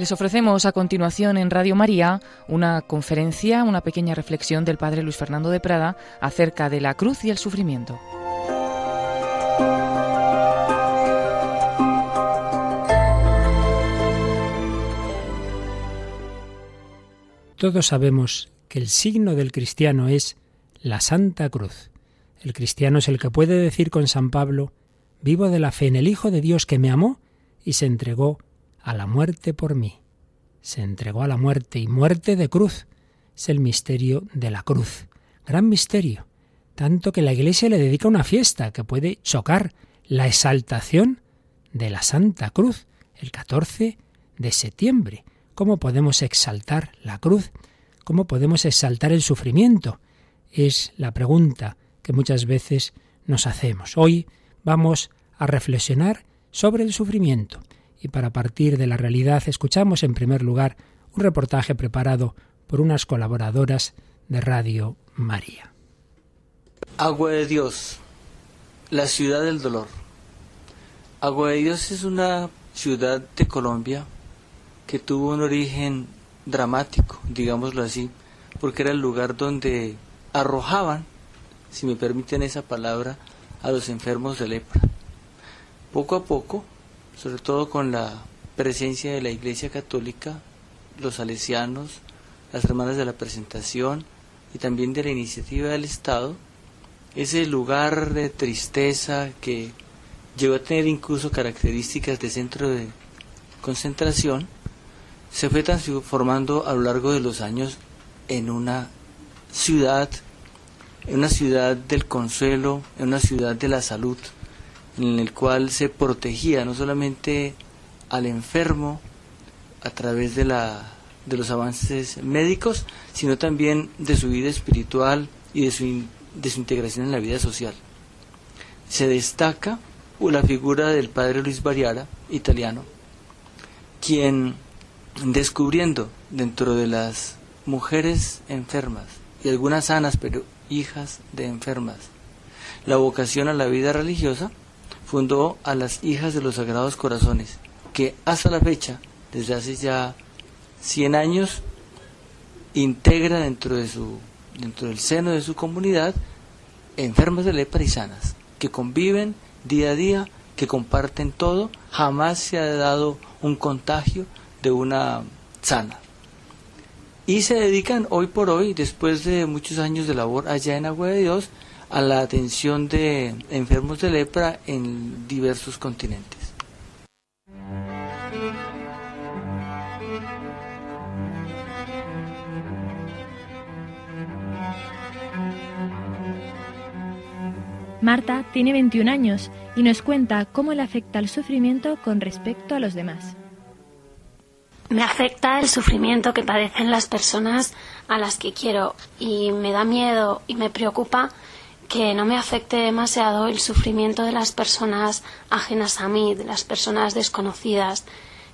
Les ofrecemos a continuación en Radio María una conferencia, una pequeña reflexión del Padre Luis Fernando de Prada acerca de la cruz y el sufrimiento. Todos sabemos que el signo del cristiano es la Santa Cruz. El cristiano es el que puede decir con San Pablo, vivo de la fe en el Hijo de Dios que me amó y se entregó a la muerte por mí. Se entregó a la muerte y muerte de cruz. Es el misterio de la cruz. Gran misterio. Tanto que la Iglesia le dedica una fiesta que puede chocar la exaltación de la Santa Cruz el 14 de septiembre. ¿Cómo podemos exaltar la cruz? ¿Cómo podemos exaltar el sufrimiento? Es la pregunta que muchas veces nos hacemos. Hoy vamos a reflexionar sobre el sufrimiento y para partir de la realidad escuchamos en primer lugar un reportaje preparado por unas colaboradoras de Radio María. Agua de Dios, la ciudad del dolor. Agua de Dios es una ciudad de Colombia que tuvo un origen dramático, digámoslo así, porque era el lugar donde arrojaban, si me permiten esa palabra, a los enfermos de lepra. Poco a poco sobre todo con la presencia de la Iglesia Católica, los salesianos, las hermanas de la presentación y también de la iniciativa del Estado, ese lugar de tristeza que llegó a tener incluso características de centro de concentración, se fue transformando a lo largo de los años en una ciudad, en una ciudad del consuelo, en una ciudad de la salud, en el cual se protegía no solamente al enfermo a través de, la, de los avances médicos, sino también de su vida espiritual y de su, de su integración en la vida social. Se destaca la figura del padre Luis Bariara, italiano, quien descubriendo dentro de las mujeres enfermas y algunas sanas, pero hijas de enfermas, la vocación a la vida religiosa, fundó a las Hijas de los Sagrados Corazones, que hasta la fecha, desde hace ya 100 años, integra dentro, de su, dentro del seno de su comunidad enfermas de lepra y sanas, que conviven día a día, que comparten todo, jamás se ha dado un contagio de una sana. Y se dedican hoy por hoy, después de muchos años de labor allá en Agua de Dios, a la atención de enfermos de lepra en diversos continentes. Marta tiene 21 años y nos cuenta cómo le afecta el sufrimiento con respecto a los demás. Me afecta el sufrimiento que padecen las personas a las que quiero y me da miedo y me preocupa que no me afecte demasiado el sufrimiento de las personas ajenas a mí, de las personas desconocidas.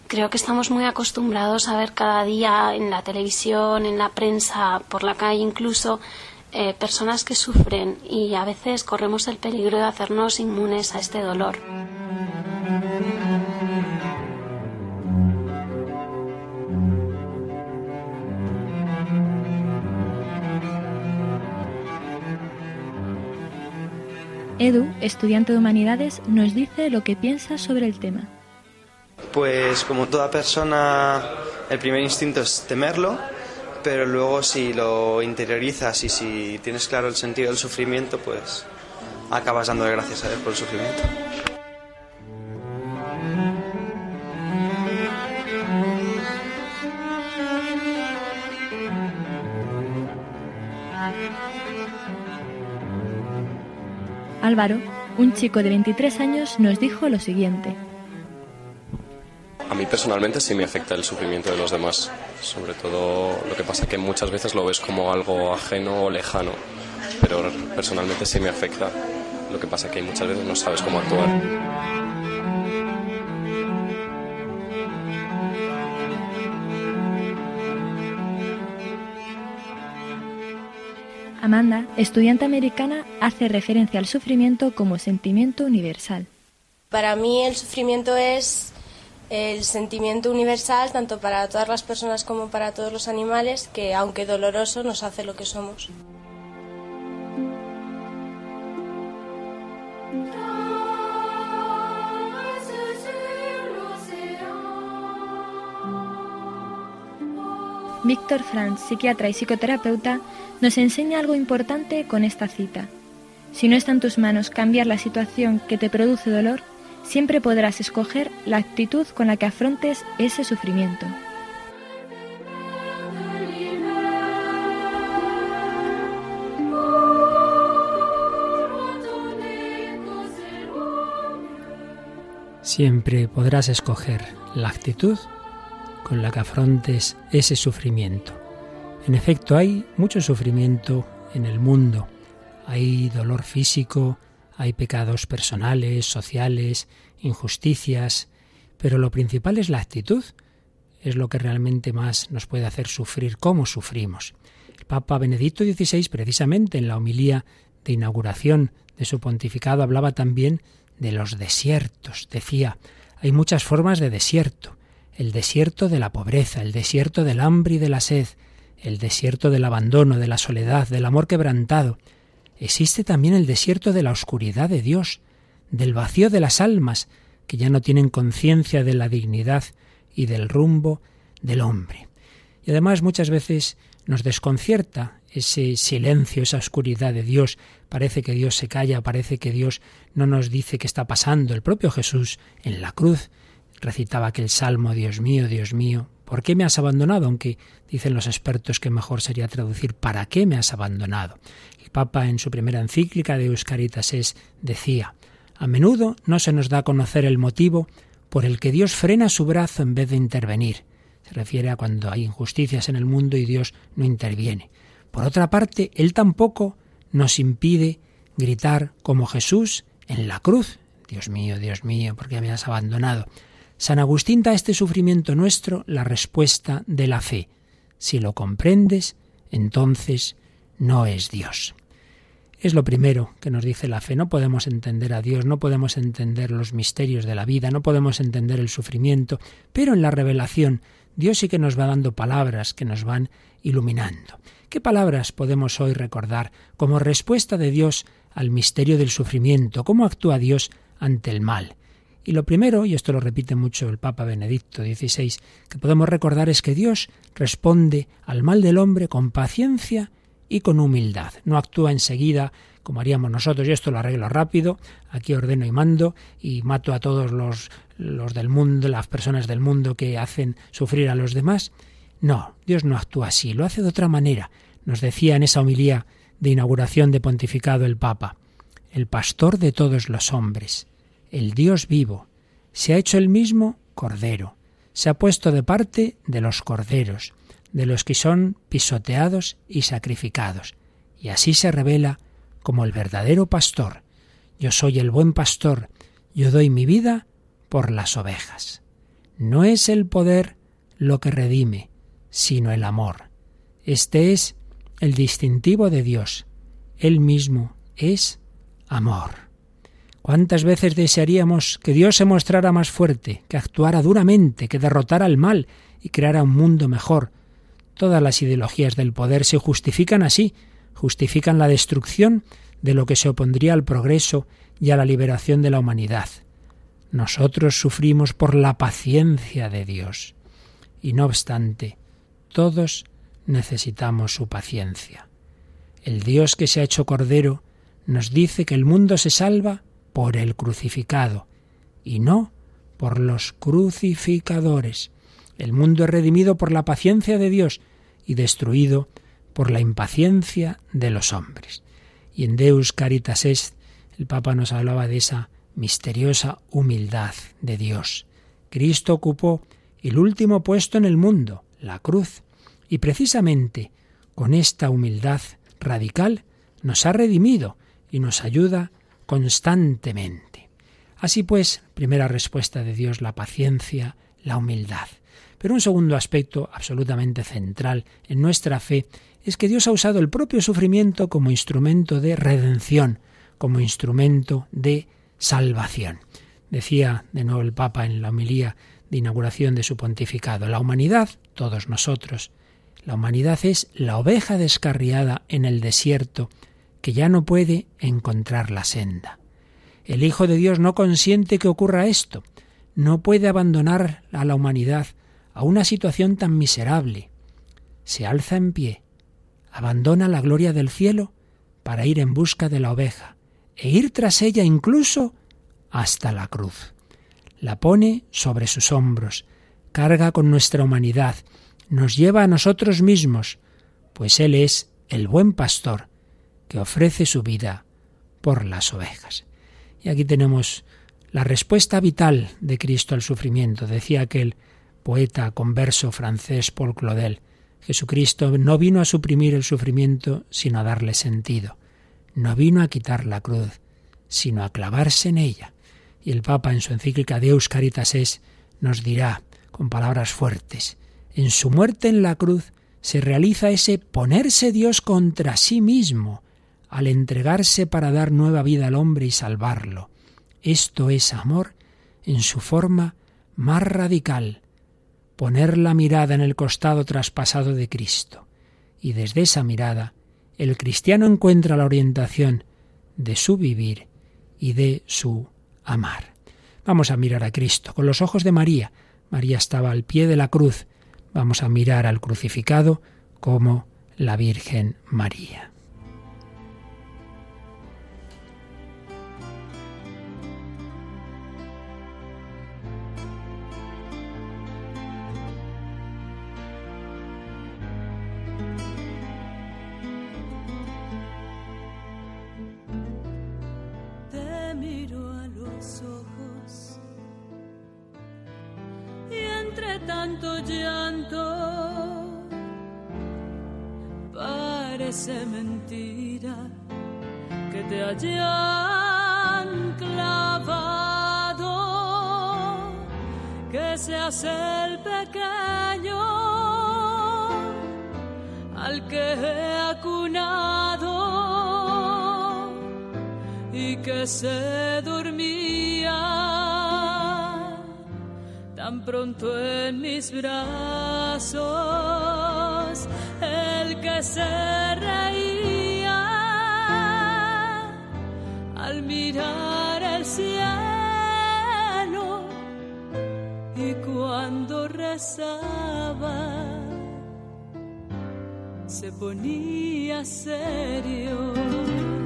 Creo que estamos muy acostumbrados a ver cada día en la televisión, en la prensa, por la calle incluso, eh, personas que sufren y a veces corremos el peligro de hacernos inmunes a este dolor. Edu, estudiante de humanidades, nos dice lo que piensa sobre el tema. Pues como toda persona, el primer instinto es temerlo, pero luego si lo interiorizas y si tienes claro el sentido del sufrimiento, pues acabas dándole gracias a él por el sufrimiento. Álvaro, un chico de 23 años, nos dijo lo siguiente. A mí personalmente sí me afecta el sufrimiento de los demás. Sobre todo lo que pasa que muchas veces lo ves como algo ajeno o lejano, pero personalmente sí me afecta. Lo que pasa que muchas veces no sabes cómo actuar. Amanda, estudiante americana, hace referencia al sufrimiento como sentimiento universal. Para mí el sufrimiento es el sentimiento universal tanto para todas las personas como para todos los animales que aunque doloroso nos hace lo que somos. Víctor Franz, psiquiatra y psicoterapeuta, nos enseña algo importante con esta cita. Si no está en tus manos cambiar la situación que te produce dolor, siempre podrás escoger la actitud con la que afrontes ese sufrimiento. Siempre podrás escoger la actitud con la que afrontes ese sufrimiento. En efecto, hay mucho sufrimiento en el mundo. Hay dolor físico, hay pecados personales, sociales, injusticias, pero lo principal es la actitud. Es lo que realmente más nos puede hacer sufrir, cómo sufrimos. El Papa Benedicto XVI, precisamente en la homilía de inauguración de su pontificado, hablaba también de los desiertos. Decía, hay muchas formas de desierto el desierto de la pobreza, el desierto del hambre y de la sed, el desierto del abandono, de la soledad, del amor quebrantado. Existe también el desierto de la oscuridad de Dios, del vacío de las almas, que ya no tienen conciencia de la dignidad y del rumbo del hombre. Y además muchas veces nos desconcierta ese silencio, esa oscuridad de Dios. Parece que Dios se calla, parece que Dios no nos dice qué está pasando. El propio Jesús en la cruz recitaba aquel salmo, Dios mío, Dios mío, ¿por qué me has abandonado? Aunque dicen los expertos que mejor sería traducir ¿para qué me has abandonado? El Papa en su primera encíclica de Euscaritas es decía, a menudo no se nos da a conocer el motivo por el que Dios frena su brazo en vez de intervenir. Se refiere a cuando hay injusticias en el mundo y Dios no interviene. Por otra parte, Él tampoco nos impide gritar como Jesús en la cruz. Dios mío, Dios mío, ¿por qué me has abandonado? San Agustín da a este sufrimiento nuestro la respuesta de la fe. Si lo comprendes, entonces no es Dios. Es lo primero que nos dice la fe. No podemos entender a Dios, no podemos entender los misterios de la vida, no podemos entender el sufrimiento, pero en la revelación Dios sí que nos va dando palabras que nos van iluminando. ¿Qué palabras podemos hoy recordar como respuesta de Dios al misterio del sufrimiento? ¿Cómo actúa Dios ante el mal? Y lo primero, y esto lo repite mucho el Papa Benedicto XVI, que podemos recordar es que Dios responde al mal del hombre con paciencia y con humildad. No actúa enseguida como haríamos nosotros, y esto lo arreglo rápido, aquí ordeno y mando y mato a todos los, los del mundo, las personas del mundo que hacen sufrir a los demás. No, Dios no actúa así, lo hace de otra manera. Nos decía en esa homilía de inauguración de pontificado el Papa, el pastor de todos los hombres el Dios vivo, se ha hecho el mismo cordero, se ha puesto de parte de los corderos, de los que son pisoteados y sacrificados, y así se revela como el verdadero pastor. Yo soy el buen pastor, yo doy mi vida por las ovejas. No es el poder lo que redime, sino el amor. Este es el distintivo de Dios. Él mismo es amor. ¿Cuántas veces desearíamos que Dios se mostrara más fuerte, que actuara duramente, que derrotara al mal y creara un mundo mejor? Todas las ideologías del poder se justifican así, justifican la destrucción de lo que se opondría al progreso y a la liberación de la humanidad. Nosotros sufrimos por la paciencia de Dios. Y no obstante, todos necesitamos su paciencia. El Dios que se ha hecho Cordero nos dice que el mundo se salva por el crucificado y no por los crucificadores. El mundo es redimido por la paciencia de Dios y destruido por la impaciencia de los hombres. Y en Deus Caritas Est el Papa nos hablaba de esa misteriosa humildad de Dios. Cristo ocupó el último puesto en el mundo, la cruz, y precisamente con esta humildad radical nos ha redimido y nos ayuda constantemente. Así pues, primera respuesta de Dios, la paciencia, la humildad. Pero un segundo aspecto absolutamente central en nuestra fe es que Dios ha usado el propio sufrimiento como instrumento de redención, como instrumento de salvación. Decía de nuevo el Papa en la homilía de inauguración de su pontificado. La humanidad, todos nosotros, la humanidad es la oveja descarriada en el desierto que ya no puede encontrar la senda. El Hijo de Dios no consiente que ocurra esto, no puede abandonar a la humanidad a una situación tan miserable. Se alza en pie, abandona la gloria del cielo para ir en busca de la oveja e ir tras ella incluso hasta la cruz. La pone sobre sus hombros, carga con nuestra humanidad, nos lleva a nosotros mismos, pues Él es el buen pastor que ofrece su vida por las ovejas. Y aquí tenemos la respuesta vital de Cristo al sufrimiento. Decía aquel poeta converso francés Paul Claudel, Jesucristo no vino a suprimir el sufrimiento, sino a darle sentido. No vino a quitar la cruz, sino a clavarse en ella. Y el Papa en su encíclica Deus Caritas es nos dirá con palabras fuertes, en su muerte en la cruz se realiza ese ponerse Dios contra sí mismo, al entregarse para dar nueva vida al hombre y salvarlo. Esto es amor en su forma más radical, poner la mirada en el costado traspasado de Cristo. Y desde esa mirada, el cristiano encuentra la orientación de su vivir y de su amar. Vamos a mirar a Cristo con los ojos de María. María estaba al pie de la cruz. Vamos a mirar al crucificado como la Virgen María. miro a los ojos y entre tanto llanto parece mentira que te hayan clavado, que seas el pequeño al que he acunado que se dormía tan pronto en mis brazos, el que se reía al mirar el cielo y cuando rezaba se ponía serio.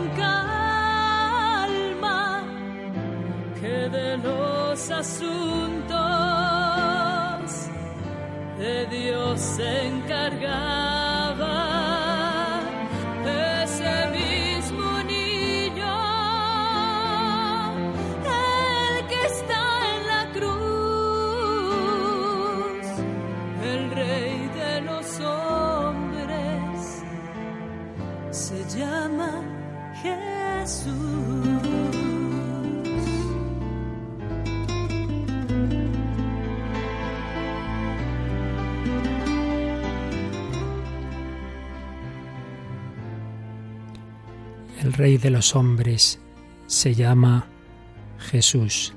asuntos de Dios se el Rey de los hombres se llama Jesús.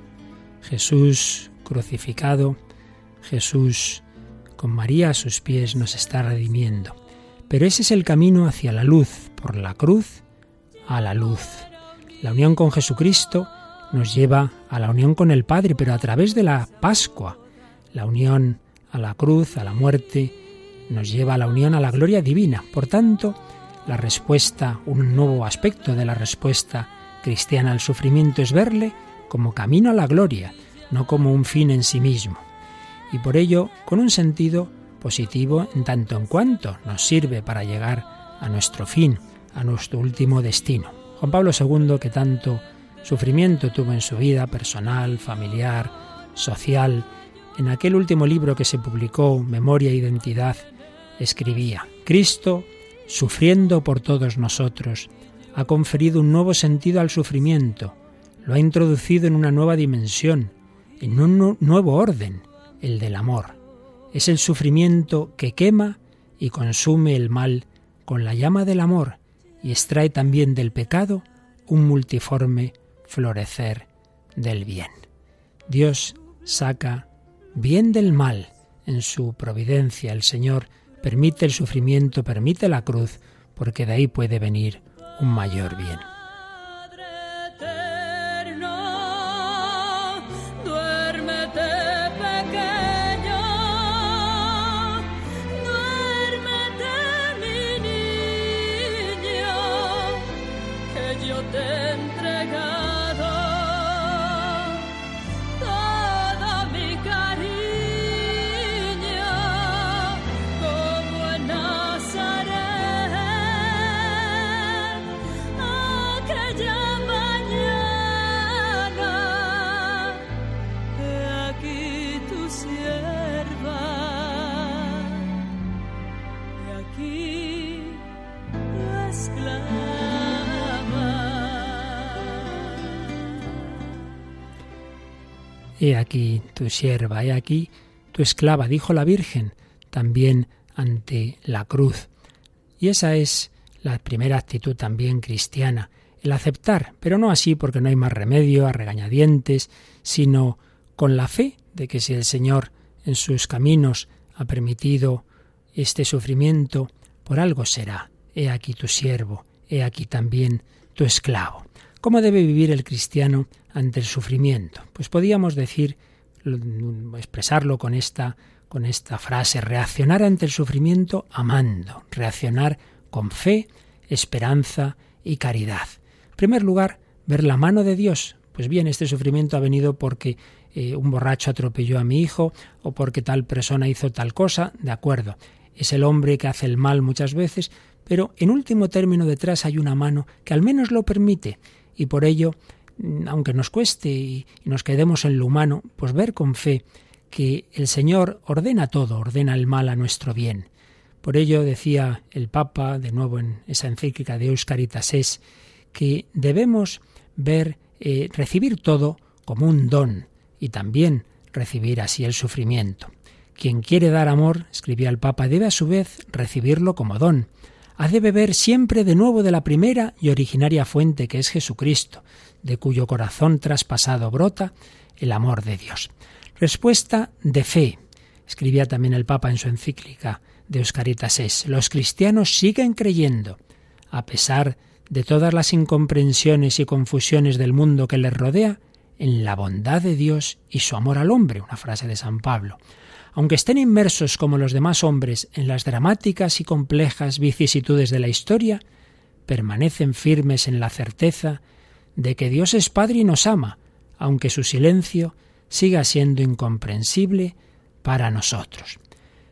Jesús crucificado, Jesús con María a sus pies nos está redimiendo. Pero ese es el camino hacia la luz, por la cruz a la luz. La unión con Jesucristo nos lleva a la unión con el Padre, pero a través de la Pascua. La unión a la cruz, a la muerte, nos lleva a la unión a la gloria divina. Por tanto, la respuesta, un nuevo aspecto de la respuesta cristiana al sufrimiento es verle como camino a la gloria, no como un fin en sí mismo. Y por ello, con un sentido positivo en tanto en cuanto nos sirve para llegar a nuestro fin, a nuestro último destino. Juan Pablo II, que tanto sufrimiento tuvo en su vida personal, familiar, social, en aquel último libro que se publicó, Memoria e Identidad, escribía, Cristo, sufriendo por todos nosotros, ha conferido un nuevo sentido al sufrimiento, lo ha introducido en una nueva dimensión, en un nuevo orden, el del amor. Es el sufrimiento que quema y consume el mal con la llama del amor y extrae también del pecado un multiforme florecer del bien. Dios saca bien del mal en su providencia. El Señor permite el sufrimiento, permite la cruz, porque de ahí puede venir un mayor bien. He aquí tu sierva, he aquí tu esclava, dijo la Virgen, también ante la cruz. Y esa es la primera actitud también cristiana, el aceptar, pero no así porque no hay más remedio, a regañadientes, sino con la fe de que si el Señor en sus caminos ha permitido este sufrimiento, por algo será. He aquí tu siervo, he aquí también tu esclavo. ¿Cómo debe vivir el cristiano ante el sufrimiento? Pues podíamos decir, expresarlo con esta, con esta frase, reaccionar ante el sufrimiento amando, reaccionar con fe, esperanza y caridad. En primer lugar, ver la mano de Dios. Pues bien, este sufrimiento ha venido porque eh, un borracho atropelló a mi hijo o porque tal persona hizo tal cosa, de acuerdo. Es el hombre que hace el mal muchas veces, pero en último término detrás hay una mano que al menos lo permite y por ello, aunque nos cueste y, nos quedemos en lo humano, pues ver con fe que el Señor ordena todo, ordena el mal a nuestro bien. Por ello decía el Papa, de nuevo en esa encíclica de Euscaritas es, que debemos ver, eh, recibir todo como un don y también recibir así el sufrimiento. Quien quiere dar amor, escribía el Papa, debe a su vez recibirlo como don ha de beber siempre de nuevo de la primera y originaria fuente que es Jesucristo, de cuyo corazón traspasado brota el amor de Dios. Respuesta de fe. Escribía también el Papa en su encíclica de Euscaritas es, los cristianos siguen creyendo, a pesar de todas las incomprensiones y confusiones del mundo que les rodea, en la bondad de Dios y su amor al hombre, una frase de San Pablo aunque estén inmersos como los demás hombres en las dramáticas y complejas vicisitudes de la historia, permanecen firmes en la certeza de que Dios es Padre y nos ama, aunque su silencio siga siendo incomprensible para nosotros.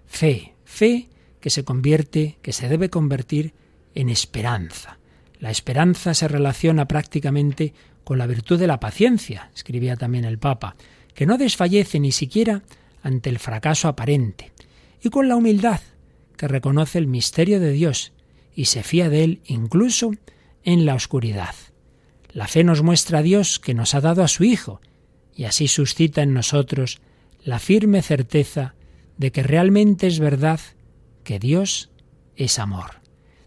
Fe, fe que se convierte, que se debe convertir en esperanza. La esperanza se relaciona prácticamente con la virtud de la paciencia, escribía también el Papa, que no desfallece ni siquiera ante el fracaso aparente, y con la humildad que reconoce el misterio de Dios y se fía de él incluso en la oscuridad. La fe nos muestra a Dios que nos ha dado a su Hijo, y así suscita en nosotros la firme certeza de que realmente es verdad que Dios es amor.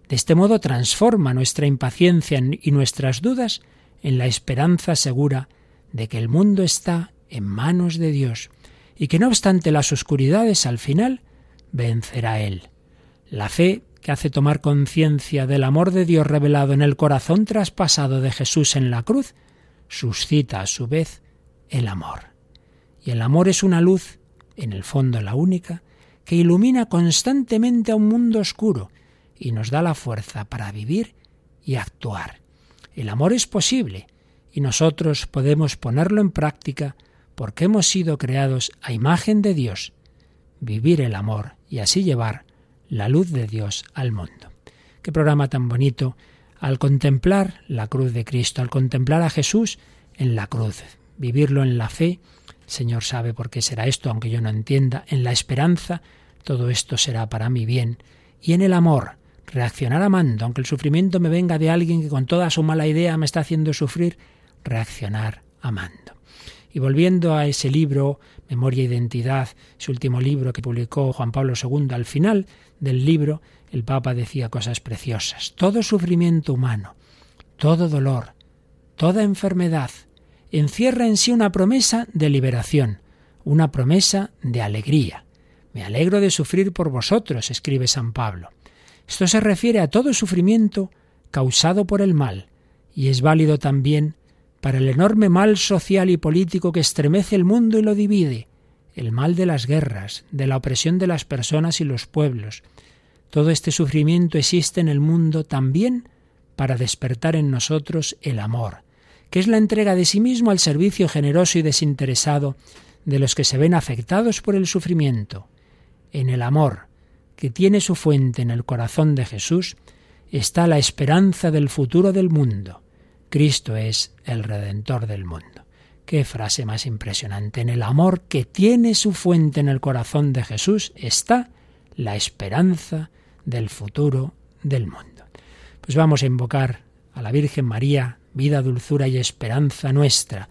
De este modo transforma nuestra impaciencia y nuestras dudas en la esperanza segura de que el mundo está en manos de Dios y que no obstante las oscuridades al final vencerá Él. La fe que hace tomar conciencia del amor de Dios revelado en el corazón traspasado de Jesús en la cruz, suscita a su vez el amor. Y el amor es una luz, en el fondo la única, que ilumina constantemente a un mundo oscuro y nos da la fuerza para vivir y actuar. El amor es posible y nosotros podemos ponerlo en práctica porque hemos sido creados a imagen de Dios, vivir el amor y así llevar la luz de Dios al mundo. Qué programa tan bonito al contemplar la cruz de Cristo, al contemplar a Jesús en la cruz, vivirlo en la fe, Señor sabe por qué será esto, aunque yo no entienda. En la esperanza, todo esto será para mi bien. Y en el amor, reaccionar amando, aunque el sufrimiento me venga de alguien que con toda su mala idea me está haciendo sufrir, reaccionar amando. Y volviendo a ese libro, Memoria e Identidad, ese último libro que publicó Juan Pablo II, al final del libro el Papa decía cosas preciosas. Todo sufrimiento humano, todo dolor, toda enfermedad, encierra en sí una promesa de liberación, una promesa de alegría. Me alegro de sufrir por vosotros, escribe San Pablo. Esto se refiere a todo sufrimiento causado por el mal, y es válido también para el enorme mal social y político que estremece el mundo y lo divide, el mal de las guerras, de la opresión de las personas y los pueblos. Todo este sufrimiento existe en el mundo también para despertar en nosotros el amor, que es la entrega de sí mismo al servicio generoso y desinteresado de los que se ven afectados por el sufrimiento. En el amor, que tiene su fuente en el corazón de Jesús, está la esperanza del futuro del mundo. Cristo es el Redentor del mundo. Qué frase más impresionante. En el amor que tiene su fuente en el corazón de Jesús está la esperanza del futuro del mundo. Pues vamos a invocar a la Virgen María, vida, dulzura y esperanza nuestra.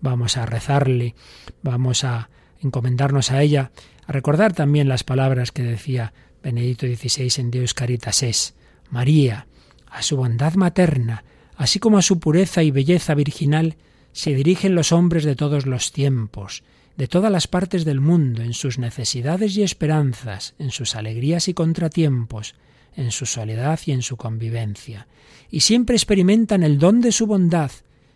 Vamos a rezarle, vamos a encomendarnos a ella, a recordar también las palabras que decía Benedicto XVI en Dios Caritas es. María, a su bondad materna, así como a su pureza y belleza virginal, se dirigen los hombres de todos los tiempos, de todas las partes del mundo, en sus necesidades y esperanzas, en sus alegrías y contratiempos, en su soledad y en su convivencia, y siempre experimentan el don de su bondad,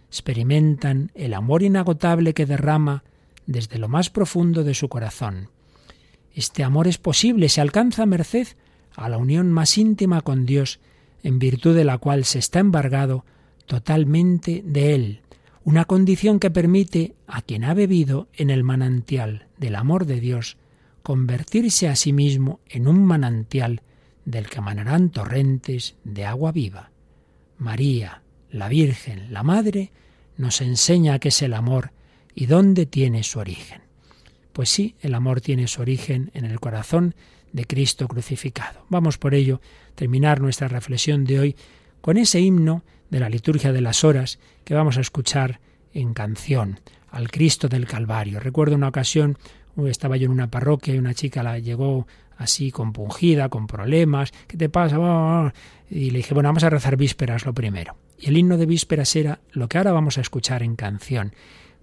experimentan el amor inagotable que derrama desde lo más profundo de su corazón. Este amor es posible, se alcanza a merced a la unión más íntima con Dios, en virtud de la cual se está embargado totalmente de Él, una condición que permite a quien ha bebido en el manantial del amor de Dios convertirse a sí mismo en un manantial del que manarán torrentes de agua viva. María, la Virgen, la Madre, nos enseña qué es el amor y dónde tiene su origen. Pues sí, el amor tiene su origen en el corazón de Cristo crucificado. Vamos por ello terminar nuestra reflexión de hoy con ese himno de la liturgia de las horas que vamos a escuchar en canción, al Cristo del Calvario. Recuerdo una ocasión, estaba yo en una parroquia y una chica la llegó así compungida, con problemas, ¿qué te pasa? Y le dije, bueno, vamos a rezar vísperas lo primero. Y el himno de vísperas era lo que ahora vamos a escuchar en canción.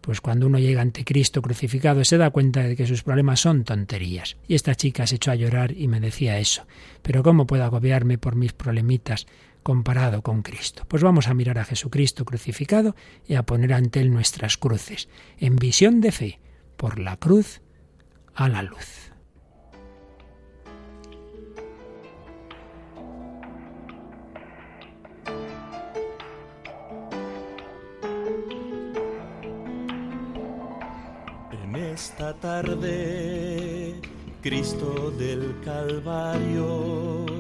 Pues cuando uno llega ante Cristo crucificado se da cuenta de que sus problemas son tonterías. Y esta chica se echó a llorar y me decía eso. Pero ¿cómo puedo agobiarme por mis problemitas comparado con Cristo. Pues vamos a mirar a Jesucristo crucificado y a poner ante Él nuestras cruces, en visión de fe, por la cruz a la luz. En esta tarde, Cristo del Calvario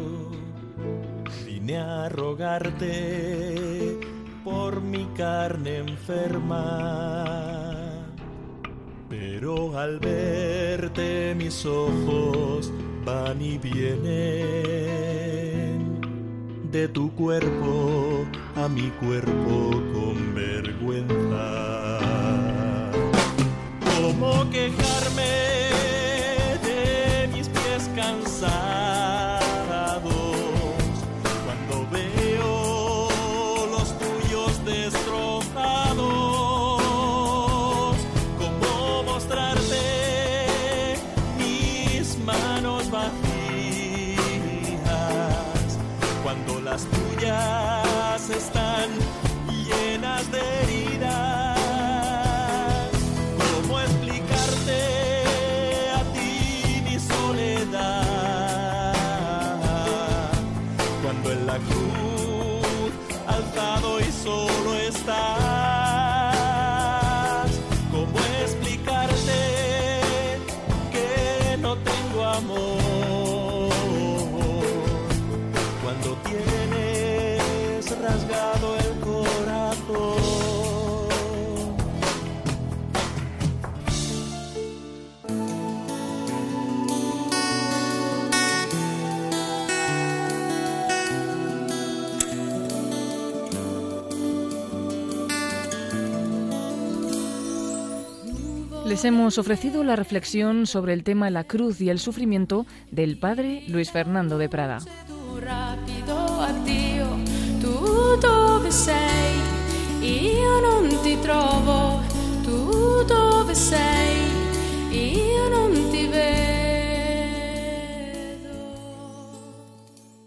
vine a rogarte por mi carne enferma. Pero al verte mis ojos van y vienen de tu cuerpo a mi cuerpo con vergüenza. ¿Cómo quejarme Hemos ofrecido la reflexión sobre el tema la cruz y el sufrimiento del padre Luis Fernando de Prada.